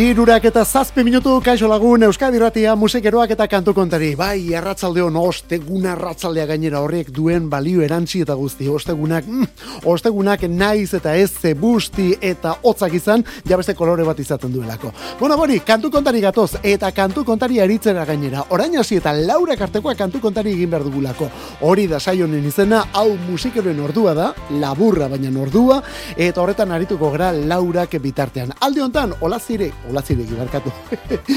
Irurak eta zazpi minutu kaixo lagun Euskadi Ratia musikeroak eta kantu kontari. Bai, arratzalde hon, osteguna arratzaldea gainera horrek duen balio erantzi eta guzti. Ostegunak, mm, ostegunak naiz eta ez ze busti eta hotzak izan, jabeste kolore bat izaten duelako. Bona bori, kantu kontari gatoz eta kantu kontari eritzera gainera. Orain hasi eta laura kartekoa kantu kontari egin behar dugulako. Hori da saionen izena, hau musikeroen ordua da, laburra baina ordua, eta horretan arituko gara laurak bitartean. Alde hontan, olazire, olatzirek ibarkatu.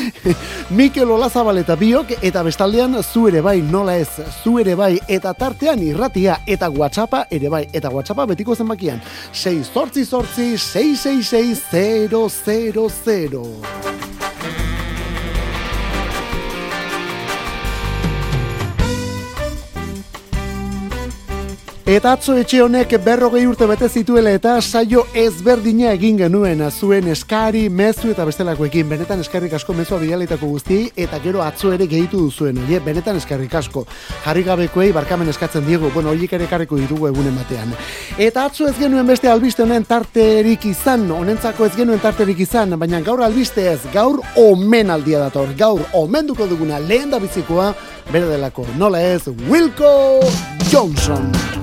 Mikel Olazabal eta biok, eta bestaldean zu ere bai, nola ez, zu ere bai, eta tartean irratia, eta WhatsAppa ere bai, eta WhatsAppa betiko zenbakian. 6 sortzi sortzi, 666 000. Eta atzo etxe honek berrogei urte bete zituela eta saio ezberdina egin genuen zuen eskari, mezu eta bestelakoekin. Benetan eskarrik asko mezua bidaleitako guzti eta gero atzo ere gehitu duzuen. Oie, benetan eskarrik asko. Jarri gabekoei barkamen eskatzen diegu, bueno, horiek ere karriko ditugu egunen batean. Eta atzo ez genuen beste albiste honen tarterik izan, honentzako ez genuen tarterik izan, baina gaur albiste ez, gaur omen aldia dator, gaur omenduko duguna lehen da bizikoa, bere delako, nola ez, Wilco Johnson.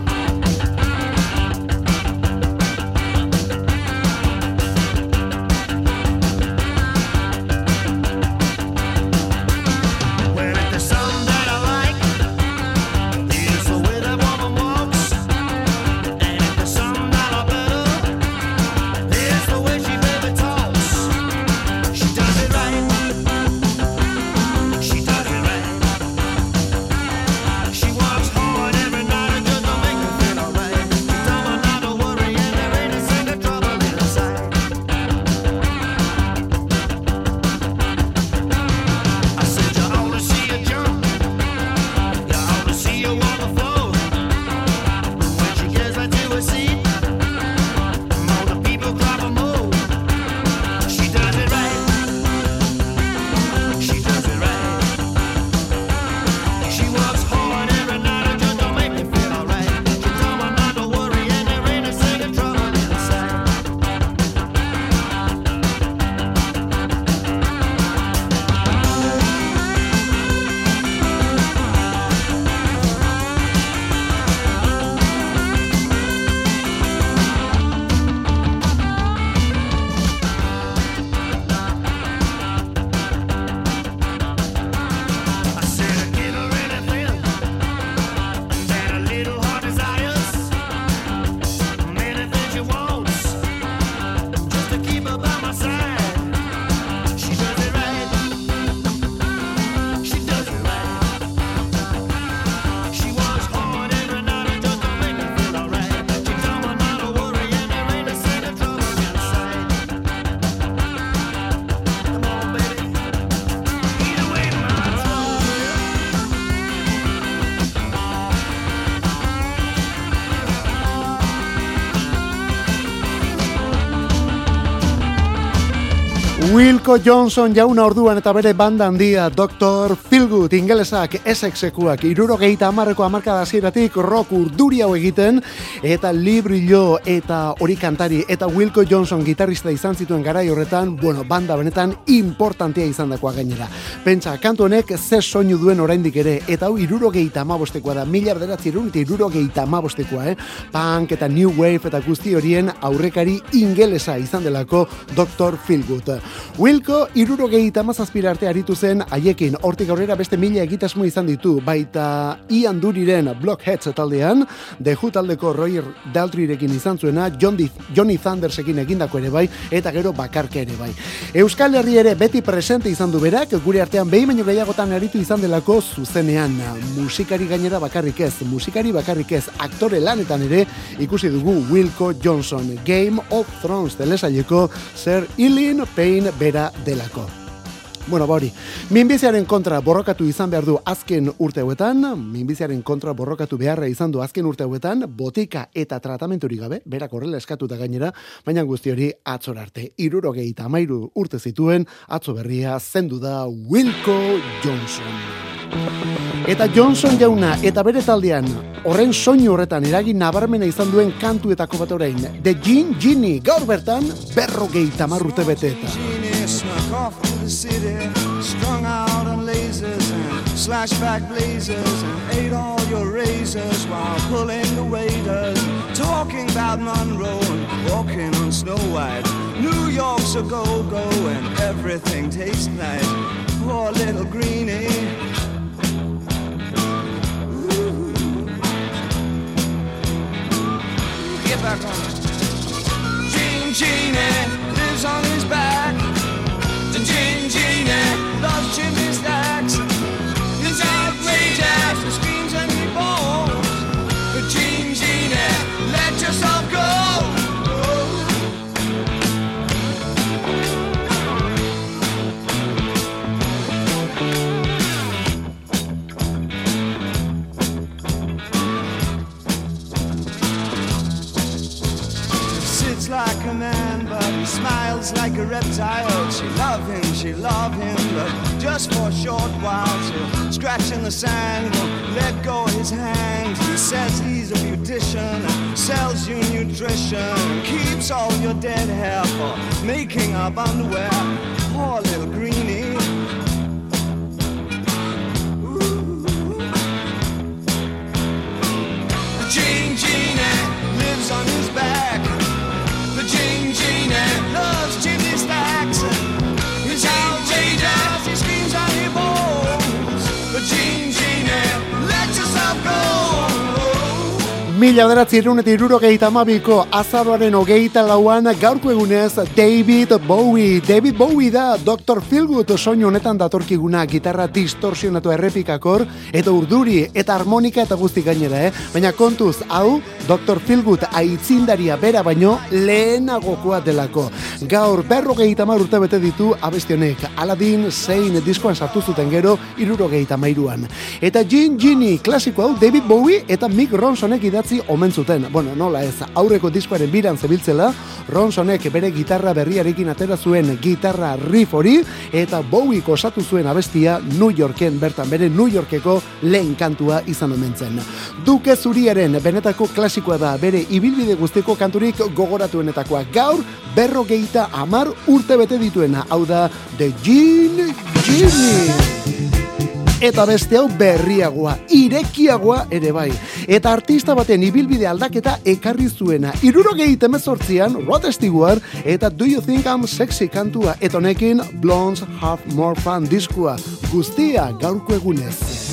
Wilco Johnson jauna orduan eta bere banda handia Dr. Philgood ingelesak esexekuak irurogeita amarreko amarkada ziratik rock urduri hau egiten eta librillo eta hori kantari eta Wilco Johnson gitarrista izan zituen garai horretan, bueno, banda benetan importantea izan dakoa gainera. Pentsa, kantu honek ze soinu duen oraindik ere eta hau irurogeita amabostekoa da, milar deratzerun eta irurogeita amabostekoa, eh? Punk eta New Wave eta guzti horien aurrekari ingelesa izan delako Dr. Philgood. Wilco irurogei tamazazpira arte aritu zen haiekin hortik aurrera beste mila egitasmo izan ditu, baita Ian Duriren Blockheads taldean, The Who taldeko Roger Daltrirekin izan zuena, Johnny, Johnny Thundersekin egindako ere bai, eta gero bakarke ere bai. Euskal Herri ere beti presente izan du berak, gure artean behin baino gehiagotan aritu izan delako zuzenean. Musikari gainera bakarrik ez, musikari bakarrik ez, aktore lanetan ere ikusi dugu Wilco Johnson, Game of Thrones telesaileko Sir Ilin Payne bera delako. Bueno, bori, minbiziaren kontra borrokatu izan behar du azken urte hauetan, minbiziaren kontra borrokatu beharra izan du azken urte hauetan, botika eta tratamenturik gabe, berak horrela eskatuta gainera, baina guzti hori atzor arte. Irurogei eta mairu urte zituen, atzo berria zendu da Wilco Johnson. Eta Johnson jauna eta bere taldean horren soinu horretan eragin nabarmena izan duen kantuetako bat orain. The Gin Ginny gaur bertan berrogei tamarrute bete eta. out on lasers and slashback blazers, and ate all your razors while pulling the waiters, talking about Monroe and walking on Snow White. New York's a go-go and everything tastes nice. Poor little greenie. Back on. Gene Genie lives on his back. Gene Genie loves chimney stacks. Like a reptile. She love him, she love him, but just for a short while. She'll scratch in the sand, won't let go his hand. He says he's a beautician, sells you nutrition, keeps all your dead hair for making up underwear. Poor little greenie. Mila beratzi eta irurogeita amabiko azaroaren hogeita lauan gaurko egunez David Bowie. David Bowie da Dr. Philgood soinu honetan datorkiguna gitarra distorsionatu errepikakor eta urduri eta harmonika eta guzti gainera, eh? Baina kontuz, hau Dr. Philgood aitzindaria bera baino lehenagokoa delako. Gaur berrogeita mar urte bete ditu abestionek Aladdin zein diskoan sartu zuten gero irurogeita mairuan. Eta Gene Genie klasiko hau David Bowie eta Mick Ronsonek idatzi omen zuten. Bueno, nola ez, aurreko diskoaren biran zebiltzela, Ronsonek bere gitarra berriarekin atera zuen gitarra riff hori, eta Bowie osatu zuen abestia New Yorken bertan, bere New Yorkeko lehen kantua izan omen zen. Duke zuriaren benetako klasikoa da, bere ibilbide guztiko kanturik gogoratuenetakoa. Gaur, berrogeita amar urte bete dituena, hau da, The Gene Genie eta beste hau berriagoa, irekiagoa ere bai. Eta artista baten ibilbide aldaketa ekarri zuena. Irurogei temezortzian, Rod Stewart eta Do You Think I'm Sexy kantua eta honekin Blondes Have More Fun diskua. Guztia gaurko egunez.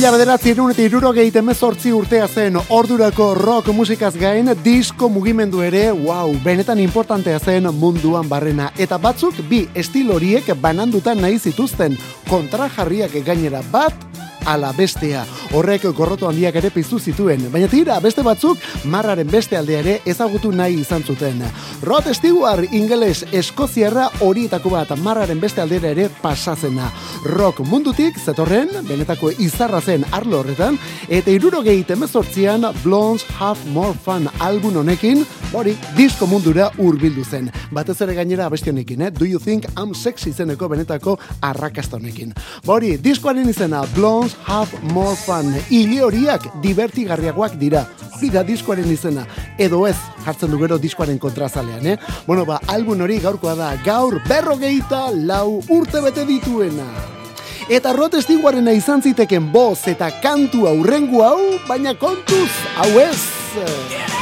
Mila bederatzi erun eta irurogei temezortzi urtea zen ordurako rock musikaz gain disko mugimendu ere, wow, benetan importantea zen munduan barrena. Eta batzuk bi estil horiek banandutan nahi zituzten kontrajarriak gainera bat ala bestea. Horrek gorroto handiak ere piztu zituen, baina tira beste batzuk marraren beste aldea ere ezagutu nahi izan zuten. Rod Stewart ingeles eskoziarra horietako bat marraren beste aldera ere pasazena. Rock mundutik zetorren, benetako izarra zen arlo horretan, eta irurogei temezortzian Blondes Have More Fun album honekin, hori, disko mundura urbildu zen. Batez ere gainera abesti honekin, eh? Do You Think I'm Sexy zeneko benetako arrakasta honekin. Hori, diskoaren izena Blondes have more fun. Ile horiak divertigarriagoak dira. Hori da diskoaren izena. Edo ez, jartzen du gero diskoaren kontrazalean, eh? Bueno, ba, album hori gaurkoa da. Gaur berrogeita lau urte bete dituena. Eta rot estiguarena izan ziteken boz eta kantu aurrengu hau, baina kontuz, hau ez.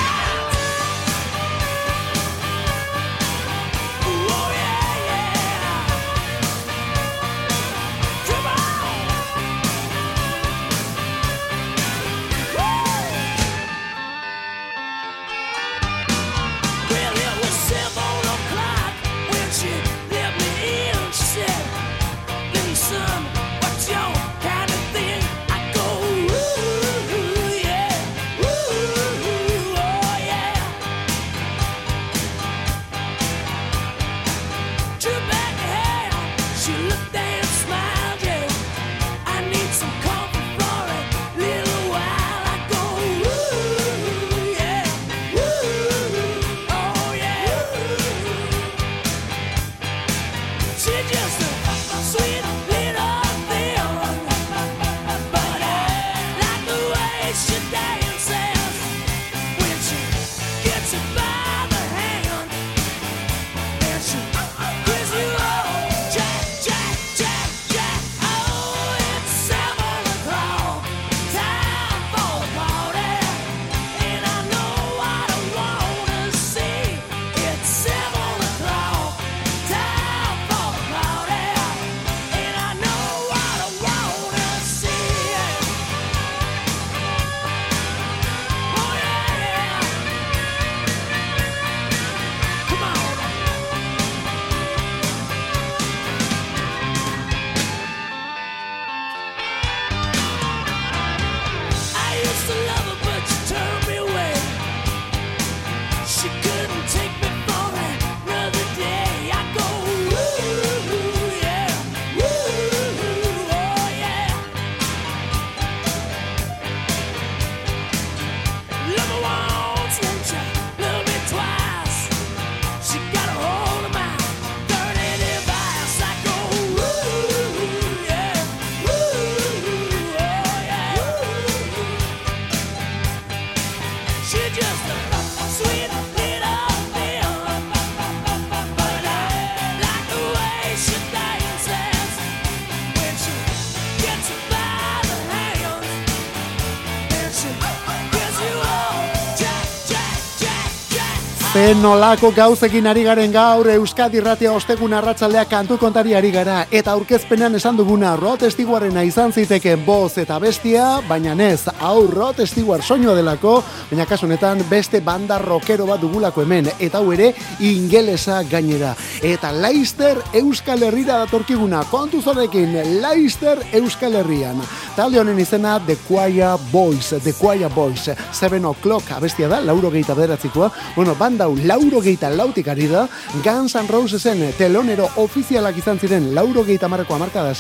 Nolako gauzekin ari garen gaur Euskadi Ratia ostegun arratsaldea kantu kontari ari gara eta aurkezpenean esan duguna Rod Stiguarena izan ziteke boz eta bestia, baina nez, hau Rod Stiguar soinua delako, baina kasu honetan beste banda rockero bat dugulako hemen eta hau ere ingelesa gainera. Eta Leister Euskal Herrira datorkiguna, kontu zorekin Leister Euskal Herrian. Talde honen izena The Choir Boys, The Choir Boys, Seven O'Clock abestia da, lauro gehieta beratzikoa, bueno, banda lauro geita lautik ari da, Guns N' Rosesen telonero ofizialak izan ziren lauro geita marreko amarka da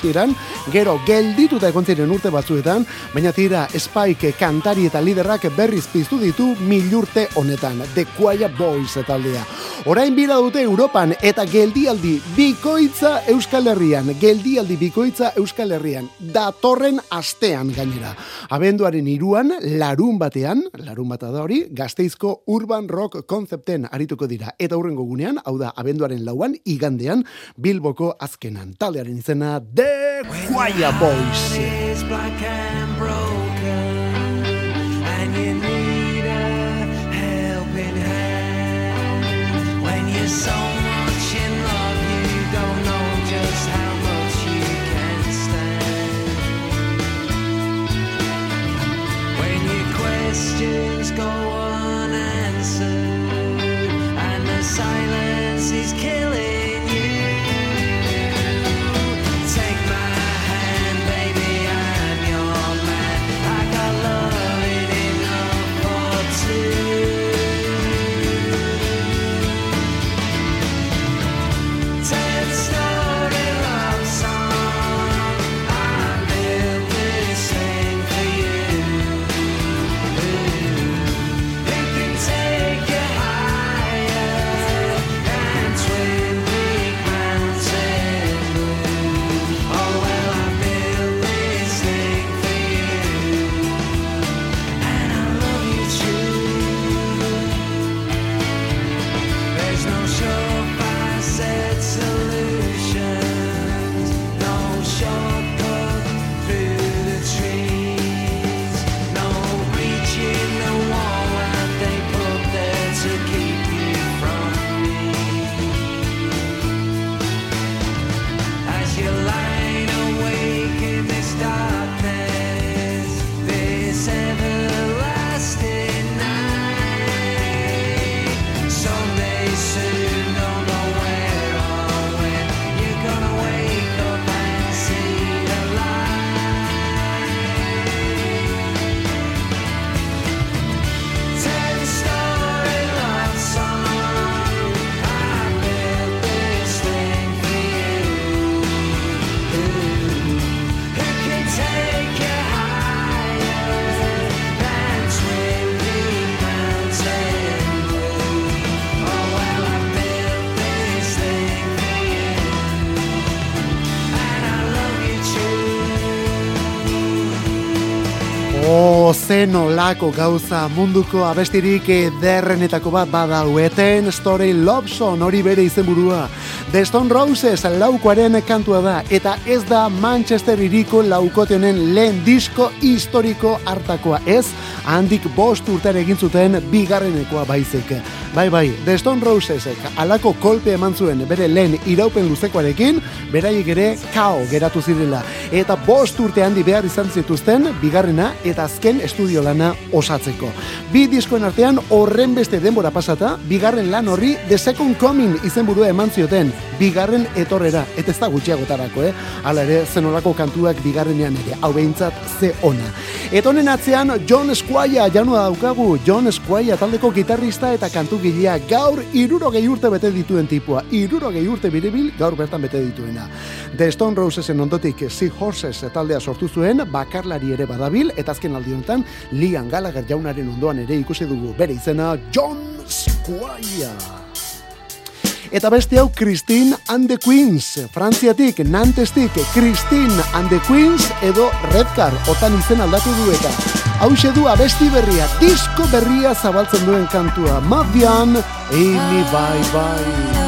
gero geldituta egon ziren urte batzuetan, baina tira Spike kantari eta liderrak berriz piztu ditu milurte honetan, The Quiet Boys taldea. Orain bila dute Europan eta geldialdi bikoitza Euskal Herrian, geldialdi bikoitza Euskal Herrian, datorren astean gainera. Abenduaren iruan, larun batean, larun bata da hori, gazteizko Urban Rock Concepten arituko dira. Eta hurrengo gunean, hau da, abenduaren lauan, igandean, Bilboko azkenan. Talearen izena, The Choir Boys. so much in love you don't know just how much you can stand when your questions go on silence is killing. Zen olako gauza munduko abestirik derrenetako bat badaueten Story Love Song hori bere izenburua. The Stone Roses laukoaren kantua da eta ez da Manchester iriko laukote honen lehen disko historiko hartakoa ez handik bost urtean egin zuten bigarrenekoa baizik. Bai, bai, The Stone Rosesek alako kolpe eman zuen bere lehen iraupen luzekoarekin, beraiek ere kao geratu zirela. Eta bost urte handi behar izan zituzten, bigarrena eta azken estudio lana osatzeko. Bi diskoen artean horren beste denbora pasata, bigarren lan horri The Second Coming izenburua eman zioten, bigarren etorrera, eta ez da gutxiagotarako, eh? Hala ere, zenolako kantuak bigarrenean ere, hau behintzat ze ona. Eta honen atzean, John Squire janua daukagu, John Squire taldeko gitarrista eta kantu gilea gaur iruro urte bete dituen tipua. Iruro urte biribil gaur bertan bete dituena. The Stone Rosesen ondotik Sea Horses taldea sortu zuen, bakarlari ere badabil, eta azken aldi honetan, Lian Gallagher jaunaren ondoan ere ikusi dugu bere izena John Squire. Eta beste hau Christine and the Queens, Frantziatik, Nantestik, Christine and the Queens edo Redcar, otan izen aldatu du eta. Hau du abesti berria, disko berria zabaltzen duen kantua, Mavian, Amy Bye Bye.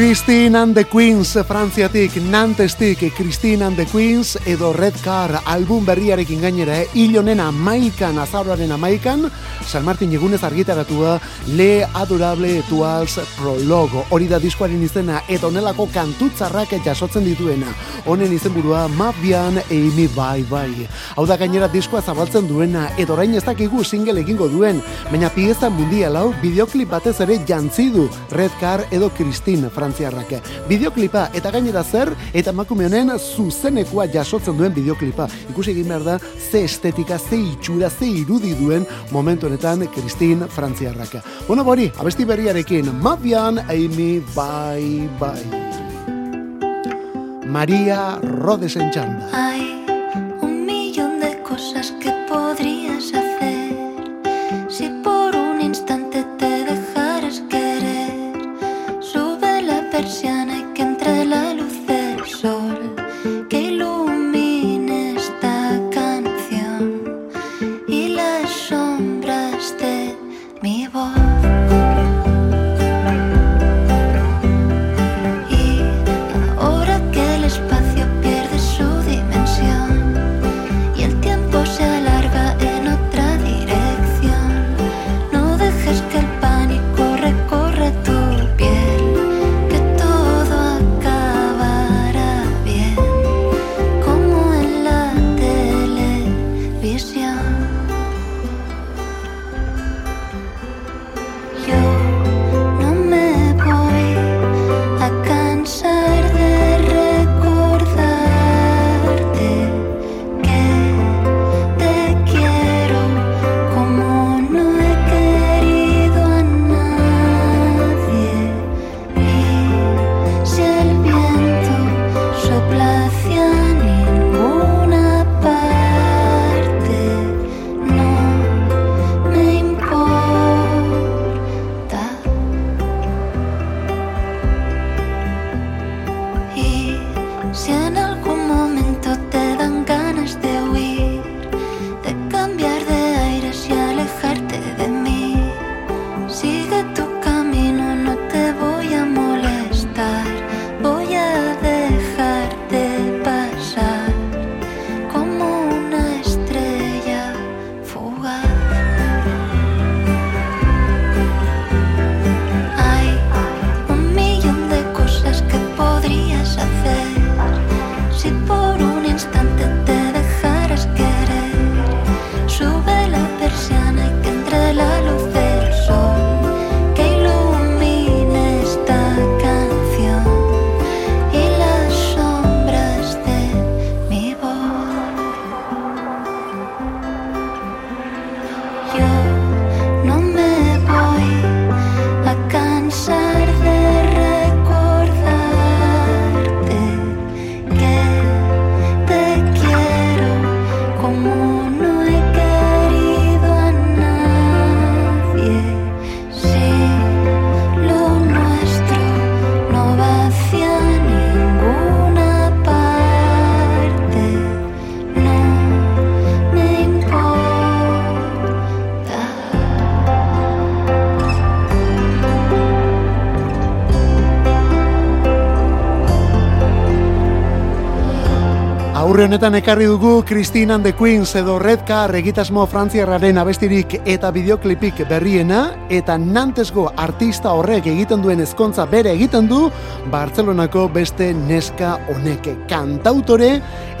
Christine and the Queens, Frantziatik, Nantestik, Christine and the Queens, edo Red Car, album berriarekin gainera, eh? Ilonen amaikan, azaroaren amaikan, San Martin egunez argitaratua Le Adorable Tuals Prologo. Hori da diskoaren izena eta onelako kantutzarrak jasotzen dituena. Honen izenburua Mabian Amy Bye Bye. Hau da gainera diskoa zabaltzen duena eta orain ez dakigu single egingo duen, baina pieza mundial hau bideoklip batez ere jantzi du Red Car edo Christine Frantziarrak. Bideoklipa eta gainera zer eta emakume honen zuzenekoa jasotzen duen bideoklipa. Ikusi egin behar da ze estetika, ze itxura, ze irudi duen momentu honetan Christine Frantziarrak. Bueno, bori, abesti berriarekin, Mavian Amy Bye Bye. María Rodes en Chanda. Hay un millón de cosas que podrías 下 honetan ekarri dugu Christine and the Queens edo Red Car egitasmo frantziarraren abestirik eta bideoklipik berriena eta nantesgo artista horrek egiten duen ezkontza bere egiten du Bartzelonako beste neska honeke kantautore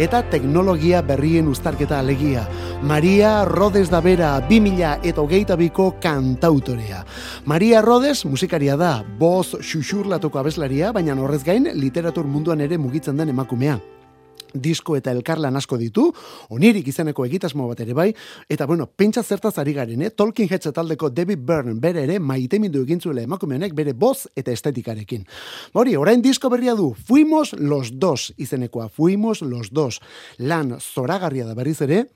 eta teknologia berrien ustarketa alegia. Maria Rodes da bera 2000 eta hogeita biko kantautorea. Maria Rodes musikaria da, boz xuxurlatuko abeslaria, baina horrez gain literatur munduan ere mugitzen den emakumea disko eta elkarlan asko ditu, onirik izeneko egitasmo bat ere bai, eta bueno, pentsa zertaz ari garen, eh? Tolkien Heads taldeko David Byrne bere ere maitemindu egin zuela emakumeanek bere boz eta estetikarekin. Hori, orain disko berria du, fuimos los dos izenekoa, fuimos los dos. Lan zoragarria da berriz ere,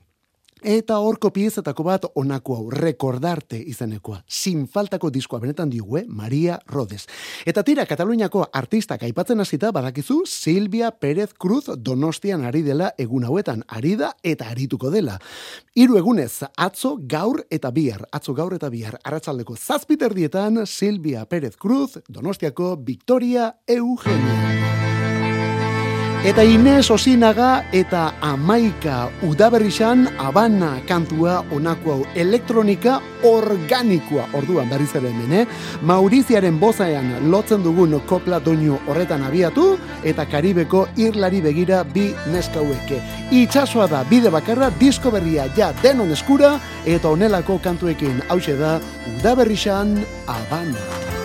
Eta horko piezetako bat onako hau, rekordarte izenekoa. Sin faltako diskoa benetan digue, eh? Maria Rodes. Eta tira, Kataluniako artistak aipatzen hasita badakizu Silvia Pérez Cruz donostian ari dela egun hauetan. Ari da eta arituko dela. Hiru egunez, atzo gaur eta bihar. Atzo gaur eta bihar. Arratzaldeko zazpiter dietan, Silvia Pérez Cruz, donostiako Victoria Eugenia. Eta Inez Osinaga eta Amaika Udaberrixan Abana kantua onako hau elektronika organikoa orduan berriz ere hemen, eh? Mauriziaren bozaean lotzen dugun kopla doinu horretan abiatu eta Karibeko irlari begira bi neskaueke. Itxasoa da bide bakarra disko berria ja denon eskura eta onelako kantuekin hause da Udaberrixan Abana.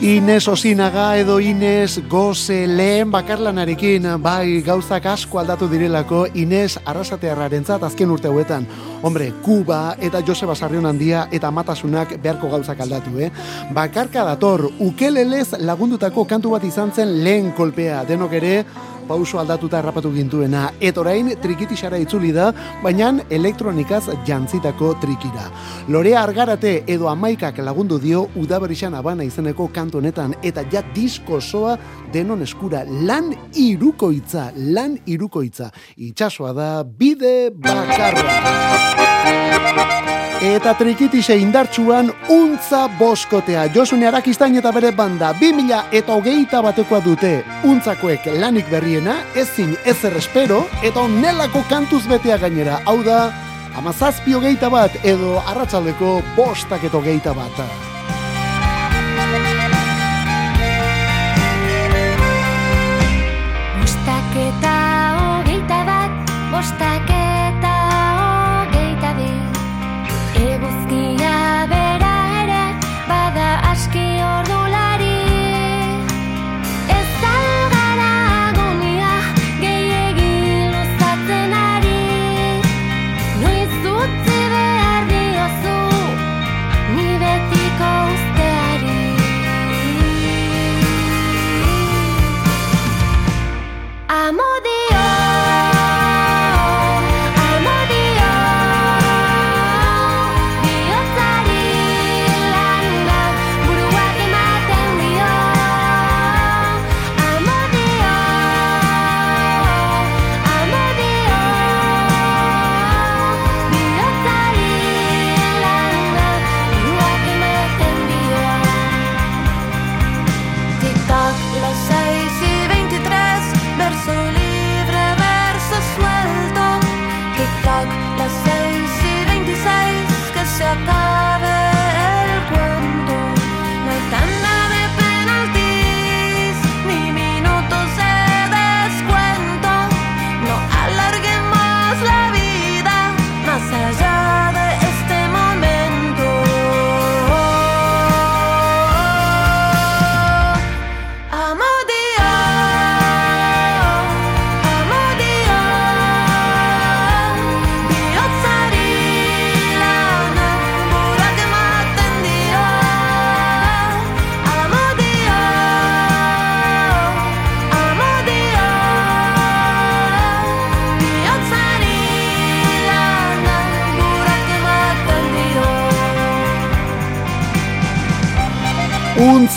Inez Osinaga edo Inez Goze lehen bakarlanarekin bai gauzak asko aldatu direlako Inez arrasatearraren azken urte hauetan. Hombre, Kuba eta Joseba Sarrion handia eta matasunak beharko gauzak aldatu, eh? Bakarka dator, ukelelez lagundutako kantu bat izan zen lehen kolpea, denok ere, pauso aldatuta errapatu gintuena. Et orain trikitisara itzuli da, baina elektronikaz jantzitako trikira. Lorea argarate edo amaikak lagundu dio udaberixan abana izeneko kantu honetan eta ja disko soa denon eskura lan irukoitza, lan irukoitza. Itxasoa da bide bakarra. Eta trikitise indartsuan untza boskotea. Josune Arakistain eta bere banda 2000 eta hogeita batekoa dute. Untzakoek lanik berriena, ezin ezer espero, eta onelako kantuz betea gainera. Hau da, amazazpi hogeita bat edo arratsaldeko bostak eta hogeita bat.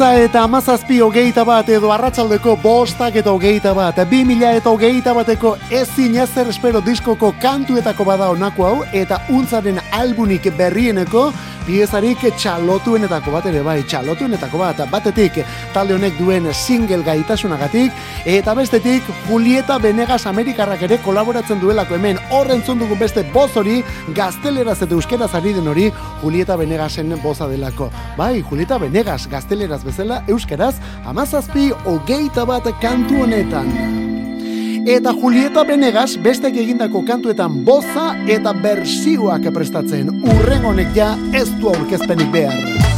Untza eta amazazpi hogeita bat edo arratsaldeko bostak eta hogeita bat. Bi mila eta hogeita bateko ezin ezer espero diskoko kantuetako bada honako hau eta untzaren albunik berrieneko piezarik txalotuenetako bat ere bai, txalotuenetako bat, batetik talde honek duen single gaitasunagatik, eta bestetik Julieta Benegas Amerikarrak ere kolaboratzen duelako hemen, horren zundugun beste boz hori, gazteleraz eta euskeraz ari den hori, Julieta Benegasen boza delako. Bai, Julieta Benegas gazteleraz bezala, euskeraz, amazazpi hogeita bat kantu honetan. Eta Julieta Benegas bestek egindako kantuetan boza eta bersioak prestatzen. Urren honek ja ez du aurkezpenik behar.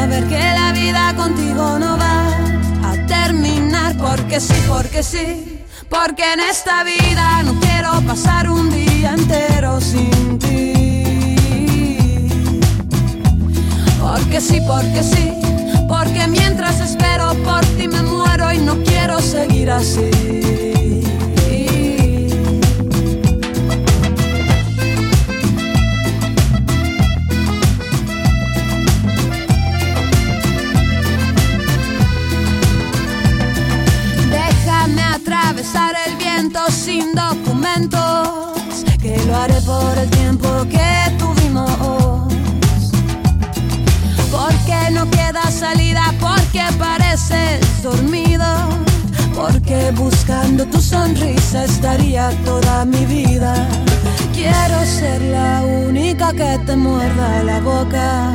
saber que la vida contigo no va a terminar porque sí, porque sí, porque en esta vida no quiero pasar un día entero sin ti. Porque sí, porque sí, porque mientras espero por ti me muero y no quiero seguir así. Sin documentos, que lo haré por el tiempo que tuvimos. Porque no queda salida, porque pareces dormido, porque buscando tu sonrisa estaría toda mi vida. Quiero ser la única que te muerda la boca.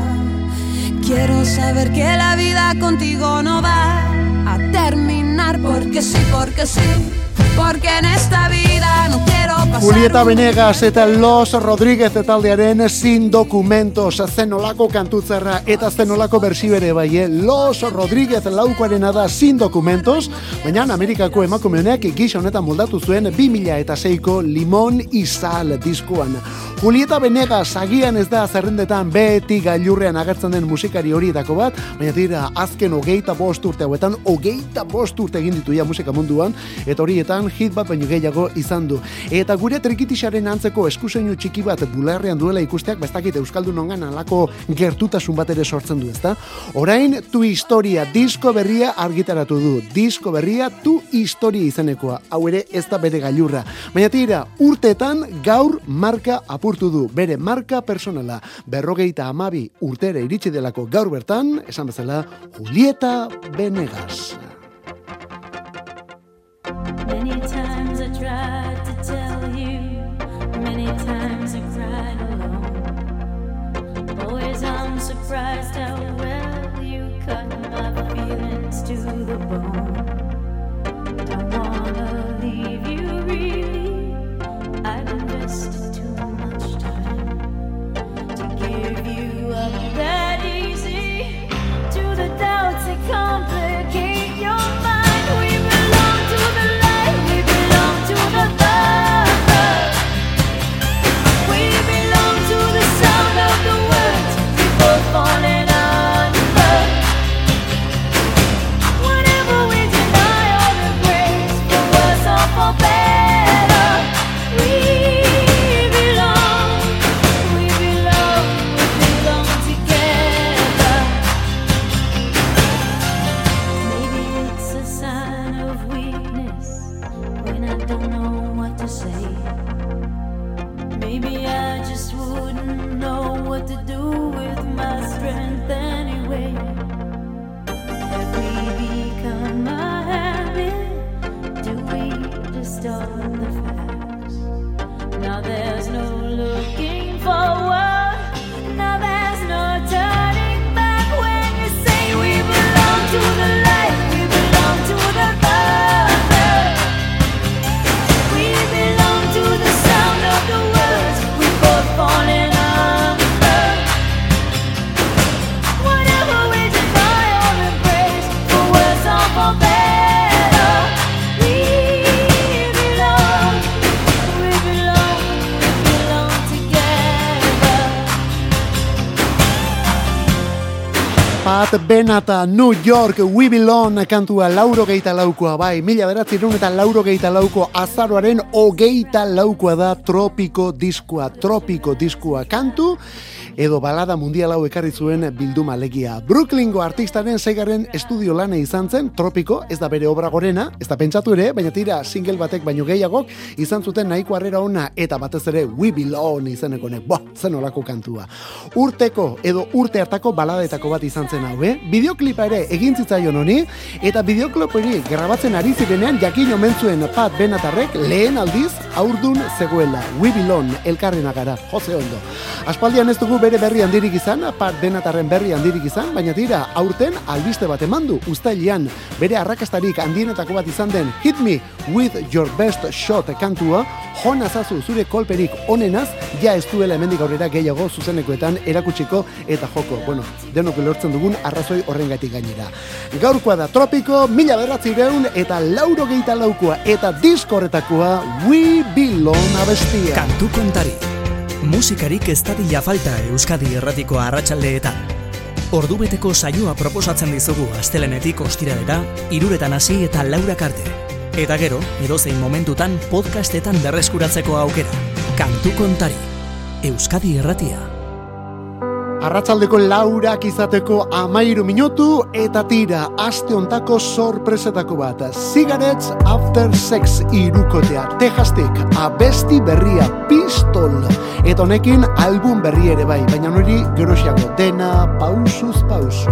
Quiero saber que la vida contigo no va a terminar porque sí, porque sí porque en esta vida no quiero Julieta Venegas eta Los Rodríguez taldearen sin documentos zenolako kantutzerra eta zenolako bersibere bai, eh? Los Rodríguez laukoarena da sin documentos, baina Amerikako emakume honek gisa honetan moldatu zuen 2000 eta seiko Limon Izal diskuan. Julieta Venegas agian ez da zerrendetan beti gailurrean agertzen den musikari horietako bat, baina dira azken hogeita bost urte hauetan, hogeita bost urte egin ditu ja musika munduan, eta horietan hit bat baino gehiago izan du. Eta gure trikitisaren antzeko eskuseinu txiki bat bularrean duela ikusteak, bestakit Euskaldun ongan alako gertutasun bat ere sortzen du, ezta? Orain, tu historia, disko berria argitaratu du. Disko berria, tu historia izanekoa. Hau ere, ez da bere gailurra. Baina tira, urteetan gaur marka apurtu du. Bere marka personala. Berrogeita amabi urtere iritsi delako gaur bertan, esan bezala, Julieta Benegas. Many times I tried surprised how well you cut my feelings to the bone. Don't wanna leave you really. I've invested too much time to give you up that easy to the doubts that complicate Benata New York We Belong kantua lauro geita laukoa bai mila beratzi eta lauro geita lauko azaroaren ogeita laukoa da tropiko diskoa tropiko diskoa. Kantu edo balada mundial hau ekarri zuen bilduma legia. Brooklyngo artistaren zeigarren estudio lana izan zen, tropiko, ez da bere obra gorena, ez da pentsatu ere, baina tira single batek baino gehiagok, izan zuten nahiko harrera ona, eta batez ere We Belong izeneko nek, boh, zen olako kantua. Urteko, edo urte hartako baladetako bat izan zen hau, eh? Bideoklipa ere egin zitzaion honi, eta bideoklipari grabatzen ari zirenean jakin omentzuen Pat Benatarrek lehen aldiz aurdun zegoela. We Belong, elkarrena gara, jose ondo. Aspaldian ez dugu bere berri handirik izan, part denatarren berri handirik izan, baina tira, aurten albiste bat emandu, ustailian, bere arrakastarik handienetako bat izan den, Hit Me With Your Best Shot kantua, jona zazu zure kolperik onenaz, ja ez duela hemendik aurrera gehiago zuzenekoetan erakutsiko eta joko. Bueno, denok lortzen dugun arrazoi horrengatik gainera. Gaurkoa da tropiko, mila berratzi eta lauro gehieta laukoa, eta diskorretakoa We Belong abestia. Kantu kontari musikarik ez dadila falta Euskadi erratiko arratsaldeetan. Ordubeteko saioa proposatzen dizugu astelenetik ostiralera, iruretan hasi eta laura karte. Eta gero, edozein momentutan podcastetan berreskuratzeko aukera. Kantu kontari. Euskadi Erratia. Arratzaldeko laurak izateko amairu minutu eta tira aste ontako sorpresetako bat. Cigarettes After Sex irukotea. Texastik abesti berria pistol. Eta honekin album berri ere bai, baina nori gerosiago dena pausuz pausu.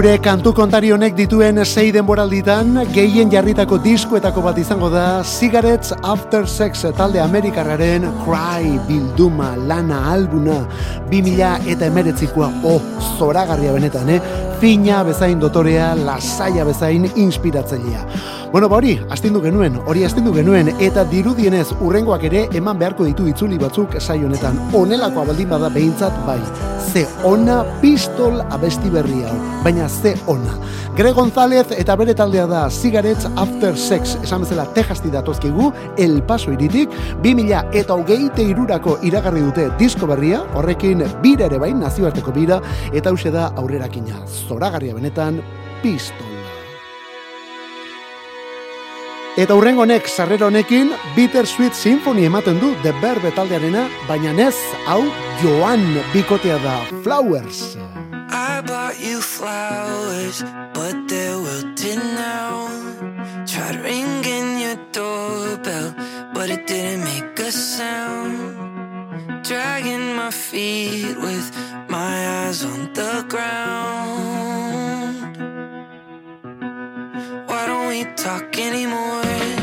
Gure kantu kontari honek dituen sei denboralditan gehien jarritako diskoetako bat izango da Cigarettes After Sex talde Amerikarraren Cry bilduma lana albuna 2000 eta emeretzikoa oh, zoragarria benetan, eh? Fina bezain dotorea, lasaia bezain inspiratzailea. Bueno, ba hori, astindu genuen, hori astindu genuen, eta dirudienez urrengoak ere eman beharko ditu itzuli batzuk saio honetan. Honelakoa baldin bada behintzat bai. Ze ona pistol abesti berri hau, baina ze ona. Greg González eta bere taldea da Cigarettes After Sex, esan bezala Texasti datozkigu, El Paso iritik, 2000 eta hogeite irurako iragarri dute disko berria, horrekin bira ere bain, nazioarteko bira, eta hause da aurrerakina, zoragarria benetan, pistol. Eta hurrengo honek, sarrera honekin, Bittersweet Symphony ematen du The Verbe taldearena, baina ez, hau, Joan bikotea da, Flowers. I bought you flowers, but they're wilted now. Tried ringing your doorbell, but it didn't make a sound. Dragging my feet with my eyes on the ground. Talk anymore?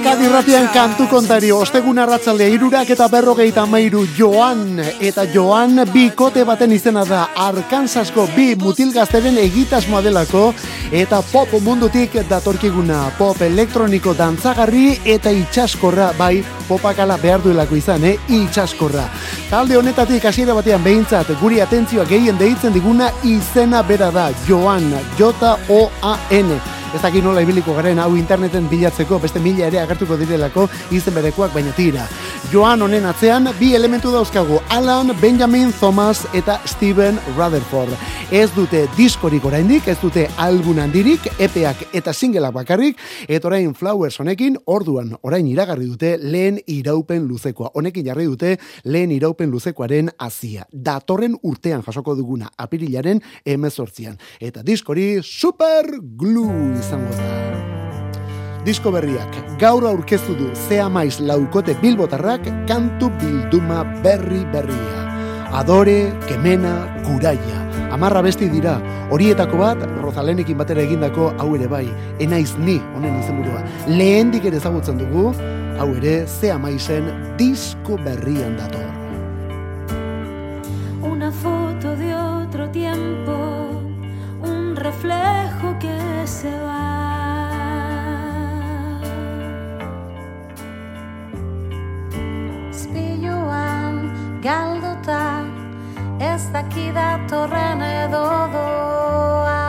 Euskadi ratian kantu kontari ostegun arratzalde irurak eta berrogeita mairu Joan. Eta Joan bikote baten izena da Arkansasko bi mutilgazteren egitasmoa delako eta pop mundutik datorkiguna pop elektroniko dantzagarri eta itxaskorra bai popakala behar duelako izan, eh? itxaskorra. Talde honetatik hasiera batean behintzat guri atentzioa gehien deitzen diguna izena bera da Joan, J-O-A-N. Ez dakit nola ibiliko garen hau interneten bilatzeko, beste mila ere agertuko direlako izen berekoak baina tira. Joan honen atzean, bi elementu dauzkagu, Alan, Benjamin, Thomas eta Steven Rutherford. Ez dute diskorik oraindik, ez dute album handirik, epeak eta singelak bakarrik, eta orain Flowers honekin, orduan orain iragarri dute lehen iraupen luzekoa. Honekin jarri dute lehen iraupen luzekoaren azia. Datorren urtean jasoko duguna, apirilaren emezortzian. Eta diskori super glue izango da. Disko berriak gaur aurkeztu du Zea Maiz laukote bilbotarrak kantu bilduma berri berria. Adore, Kemena, Kuraia. Amarra besti dira, horietako bat, Rozalenekin batera egindako hau ere bai, enaiz ni, honen izenburua. Lehendik ere ezagutzen dugu, hau ere Zea Maizen disko berrian dator. Una foto de otro tiempo, un reflejo que se va. Galduta ez dakidatorren edo doan.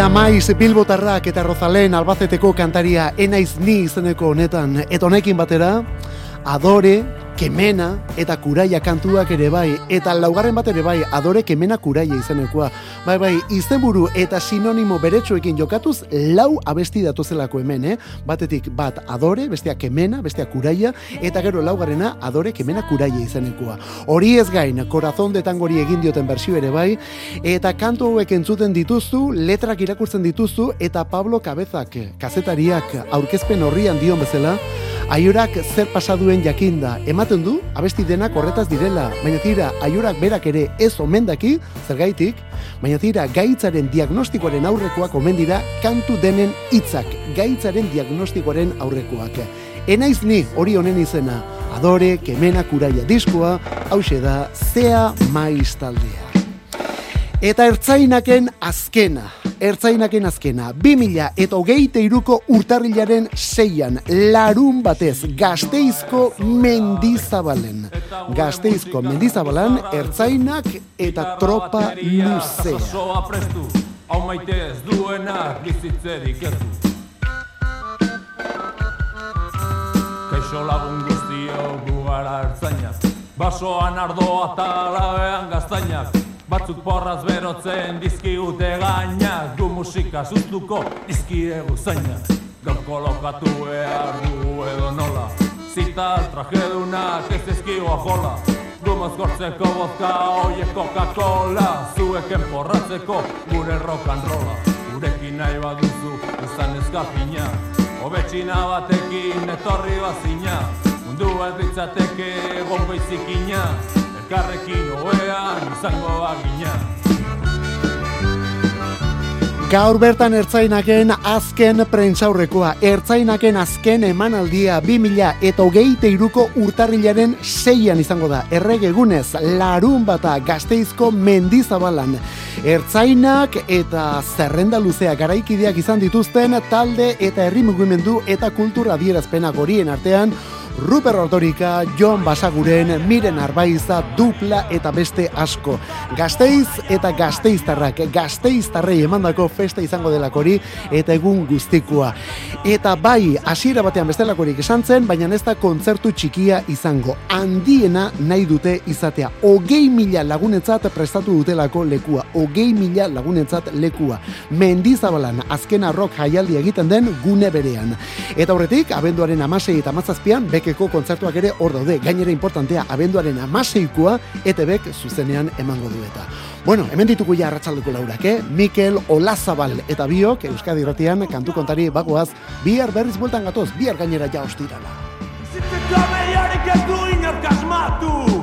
Zea maiz bilbotarrak eta rozalen albazeteko kantaria enaiz ni izeneko honetan. Eta honekin batera, adore, kemena eta kuraia kantuak ere bai. Eta laugarren bat ere bai, adore, kemena, kuraia izenekoa. Bai, bai, izenburu eta sinonimo beretsuekin jokatuz lau abesti datozelako hemen, eh? Batetik bat adore, bestea kemena, bestea kuraia, eta gero laugarrena adore, kemena, kuraia izenekoa. Hori ez gain, korazon de tangori egin dioten bersio ere bai, eta kantu hauek entzuten dituzu, letrak irakurtzen dituzu, eta Pablo Cabezak, kazetariak, aurkezpen horrian dion bezala, Aiorak zer pasaduen jakinda, ematen du, abesti denak horretaz direla, baina tira, aiorak berak ere ez omendaki, zergaitik, baina tira, gaitzaren diagnostikoaren aurrekoak omen dira kantu denen hitzak, gaitzaren diagnostikoaren aurrekoak. Enaiz ni hori honen izena, adore, kemena, kuraia diskoa, hause da, zea maiz taldea. Eta ertzainaken azkena, ertzainaken azkena, 2000 eta hogeite iruko urtarrilaren seian, larun batez, gazteizko mendizabalen. Gazteizko mendizabalan, ertzainak eta tropa luzea. Hau maite ez duenak bizitzerik ez. Kaixo lagun guztio gu gara ertzainak, basoan ardoa eta labean gaztainak, batzuk porraz berotzen dizkigute gainak, gu musika sustuko dizkiegu zainak. Gaur kolokatu behar dugu edo nola, zita trajedunak ez ezkigoa jola, Gu mozkortzeko vodka oiek Coca-Cola Zueken porratzeko gure rock and rolla. Gurekin nahi baduzu izan ezkapina Hobetxina batekin etorri bazina. Mundu ez litzateke egon goizikina Elkarrekin hobean izango bagina Gaur bertan ertzainaken azken prentsaurrekoa. Ertzainaken azken emanaldia 2000 eta hogeite iruko urtarrilaren seian izango da. Erregegunez, larun bata gazteizko mendizabalan. Ertzainak eta zerrenda luzea garaikideak izan dituzten talde eta herri mugimendu eta kultura adierazpenak horien artean Ruper Ordorika, Jon Basaguren, Miren Arbaiza, Dupla eta beste asko. Gazteiz eta gazteiztarrak, gazteiztarrei emandako festa izango delakori eta egun guztikua. Eta bai, hasiera batean bestelakorik esan zen, baina ez da kontzertu txikia izango. Handiena nahi dute izatea. Ogei mila lagunetzat prestatu dutelako lekua. Ogei mila lagunetzat lekua. Mendizabalan azken arrok jaialdi egiten den gune berean. Eta horretik, abenduaren amasei eta mazazpian, bekeko kontzertuak ere hor daude. Gainera importantea, abenduaren amaseikoa, eta bek zuzenean emango du eta. Bueno, hemen ditugu ja arratsaldeko laurak, eh? Mikel Olazabal eta biok Euskadi Irratian kantu kontari bagoaz, bihar berriz bueltan gatoz, bihar gainera ja ostirala. Bizitzeko behiarik ez du inork asmatu